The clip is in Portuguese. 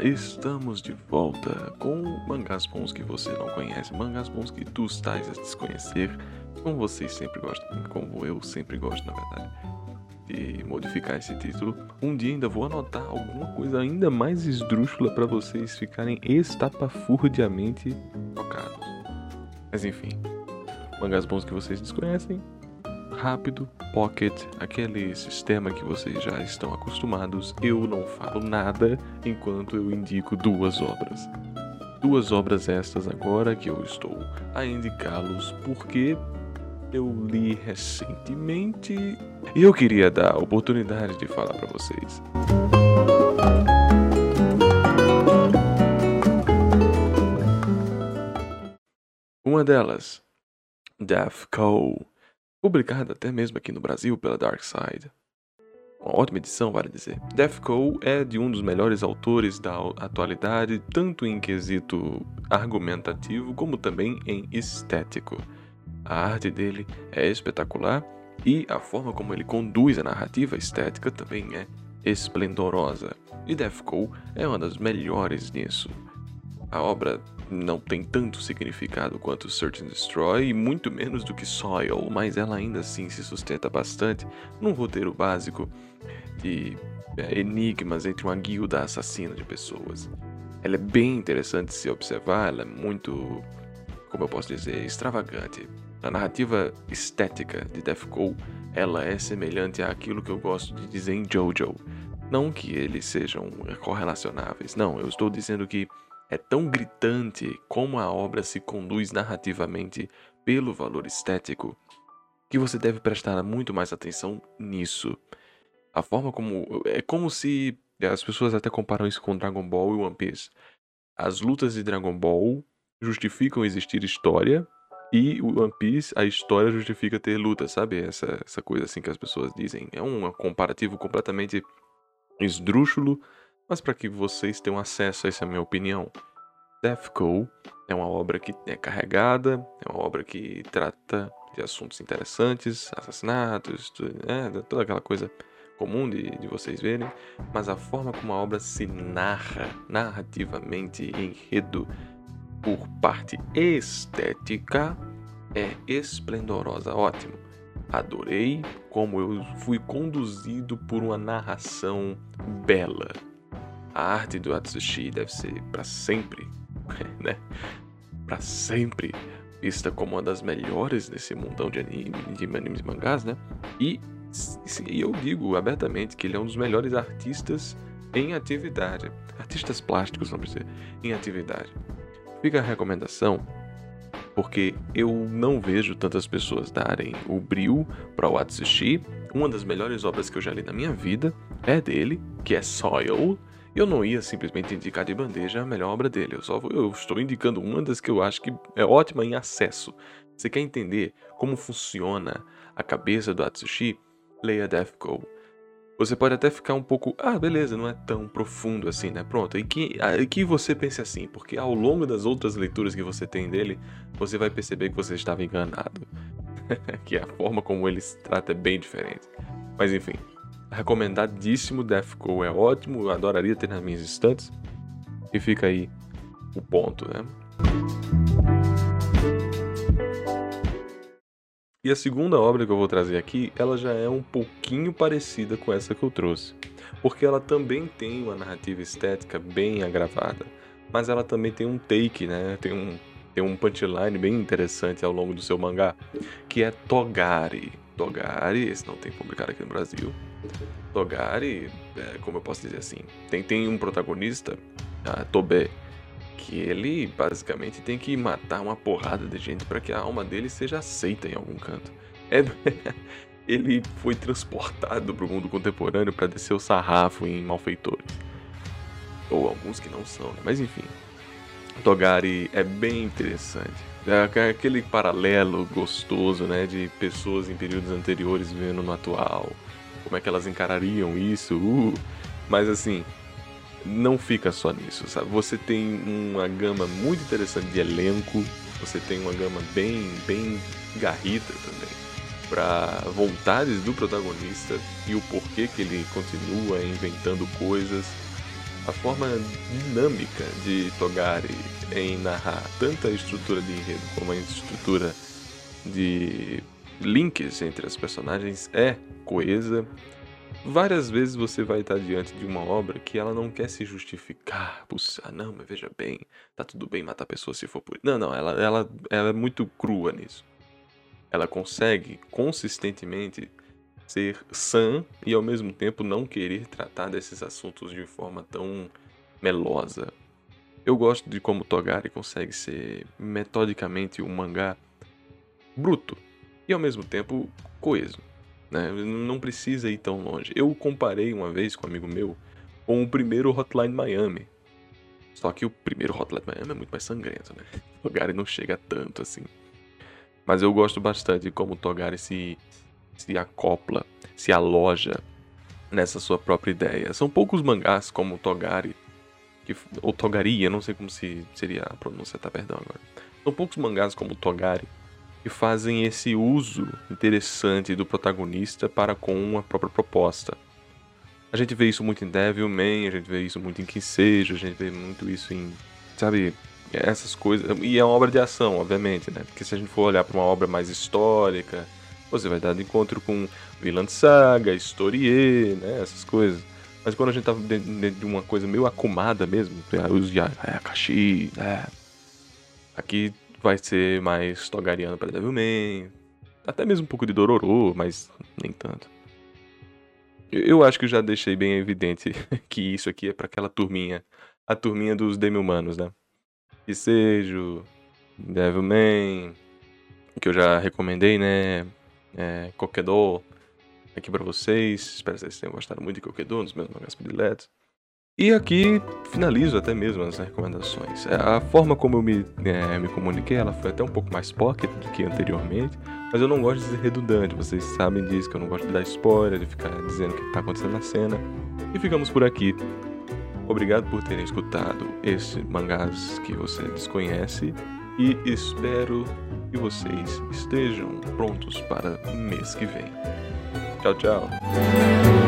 estamos de volta com mangás bons que você não conhece, mangás bons que tu estás a desconhecer, como vocês sempre gostam, como eu sempre gosto, na verdade, de modificar esse título. Um dia ainda vou anotar alguma coisa ainda mais esdrúxula para vocês ficarem estapafurdiamente tocados. Mas enfim, mangás bons que vocês desconhecem, rápido, pocket, aquele sistema que vocês já estão acostumados. Eu não falo nada enquanto eu indico duas obras. Duas obras estas agora que eu estou a indicá-los porque eu li recentemente e eu queria dar a oportunidade de falar para vocês. Uma delas, Death Call publicada até mesmo aqui no Brasil pela Dark Side. Uma ótima edição, vale dizer. Death Cole é de um dos melhores autores da atualidade, tanto em quesito argumentativo como também em estético. A arte dele é espetacular e a forma como ele conduz a narrativa estética também é esplendorosa. E Death Cole é uma das melhores nisso. A obra não tem tanto significado quanto Search and Destroy e muito menos do que Soil, mas ela ainda assim se sustenta bastante num roteiro básico de é, enigmas entre uma guilda assassina de pessoas. Ela é bem interessante se observar, ela é muito, como eu posso dizer, extravagante. A narrativa estética de Death Call, ela é semelhante àquilo que eu gosto de dizer em JoJo. Não que eles sejam correlacionáveis, não, eu estou dizendo que é tão gritante como a obra se conduz narrativamente pelo valor estético que você deve prestar muito mais atenção nisso. A forma como. É como se. As pessoas até comparam isso com Dragon Ball e One Piece. As lutas de Dragon Ball justificam existir história e o One Piece, a história justifica ter luta, sabe? Essa, essa coisa assim que as pessoas dizem. É um comparativo completamente esdrúxulo mas para que vocês tenham acesso a essa é minha opinião, Call é uma obra que é carregada, é uma obra que trata de assuntos interessantes, assassinatos, tudo, né, toda aquela coisa comum de, de vocês verem, mas a forma como a obra se narra narrativamente enredo por parte estética é esplendorosa, ótimo. Adorei como eu fui conduzido por uma narração bela, a arte do Atsushi deve ser para sempre, né? Para sempre vista como uma das melhores desse mundão de, anime, de animes e mangás, né? E, e eu digo abertamente que ele é um dos melhores artistas em atividade. Artistas plásticos, vamos dizer, em atividade. Fica a recomendação, porque eu não vejo tantas pessoas darem o bril para o Atsushi. Uma das melhores obras que eu já li na minha vida é dele, que é Soil, eu não ia simplesmente indicar de bandeja a melhor obra dele, eu só eu estou indicando uma das que eu acho que é ótima em acesso. Você quer entender como funciona a cabeça do Atsushi? Leia Death Call. Você pode até ficar um pouco, ah, beleza, não é tão profundo assim, né? Pronto, e que, ah, e que você pense assim, porque ao longo das outras leituras que você tem dele, você vai perceber que você estava enganado. que a forma como ele se trata é bem diferente. Mas enfim, recomendadíssimo. Deathcore é ótimo, eu adoraria ter nas minhas estantes. E fica aí o ponto, né? E a segunda obra que eu vou trazer aqui, ela já é um pouquinho parecida com essa que eu trouxe, porque ela também tem uma narrativa estética bem agravada, mas ela também tem um take, né? Tem um tem um punchline bem interessante ao longo do seu mangá, que é Togari. Togari, esse não tem publicado aqui no Brasil, Togari, é, como eu posso dizer assim, tem, tem um protagonista, a Tobe, que ele basicamente tem que matar uma porrada de gente para que a alma dele seja aceita em algum canto. É, ele foi transportado para o mundo contemporâneo para descer o sarrafo em malfeitores. Ou alguns que não são, né? mas enfim. Togari é bem interessante. É aquele paralelo gostoso, né, de pessoas em períodos anteriores vivendo no atual como é que elas encarariam isso, uh, mas assim, não fica só nisso, sabe? Você tem uma gama muito interessante de elenco, você tem uma gama bem, bem garrita também para vontades do protagonista e o porquê que ele continua inventando coisas. a forma dinâmica de Togari em narrar tanto a estrutura de enredo como a estrutura de links entre as personagens é coesa. Várias vezes você vai estar diante de uma obra que ela não quer se justificar. Puxa, não, mas veja bem, tá tudo bem matar pessoas se for por. Não, não, ela, ela, ela é muito crua nisso. Ela consegue consistentemente ser sã e ao mesmo tempo não querer tratar desses assuntos de forma tão melosa. Eu gosto de como Togari consegue ser metodicamente um mangá bruto e ao mesmo tempo coeso. Né? Não precisa ir tão longe. Eu comparei uma vez com um amigo meu com o primeiro Hotline Miami. Só que o primeiro Hotline Miami é muito mais sangrento, né? Togari não chega tanto assim. Mas eu gosto bastante de como Togari se se acopla, se aloja nessa sua própria ideia. São poucos mangás como Togari, que, ou Togari, eu não sei como se seria a pronúncia, tá? Perdão agora. São poucos mangás como Togari que fazem esse uso interessante do protagonista para com uma própria proposta. A gente vê isso muito em Devilman, a gente vê isso muito em Kisejo, a gente vê muito isso em, sabe, essas coisas. E é uma obra de ação, obviamente, né? Porque se a gente for olhar para uma obra mais histórica, você vai dar de encontro com Vilã Saga, Historie, né? Essas coisas. Mas quando a gente tá dentro de uma coisa meio acumada mesmo, os é, Akashi, é, aqui vai ser mais Togariano para Devilman, até mesmo um pouco de Dororo, mas nem tanto. Eu acho que já deixei bem evidente que isso aqui é para aquela turminha, a turminha dos demi-humanos, né? Isejo, Devilman, que eu já recomendei, né? é, Kokedo aqui para vocês. Espero que vocês tenham gostado muito de Kokedo, um dos meus mangás prediletos. E aqui finalizo até mesmo as recomendações. É, a forma como eu me, é, me comuniquei, ela foi até um pouco mais pocket do que anteriormente, mas eu não gosto de ser redundante, vocês sabem disso, que eu não gosto de dar spoiler, de ficar dizendo o que está acontecendo na cena. E ficamos por aqui. Obrigado por terem escutado esse mangás que você desconhece e espero que vocês estejam prontos para mês que vem. Tchau, tchau.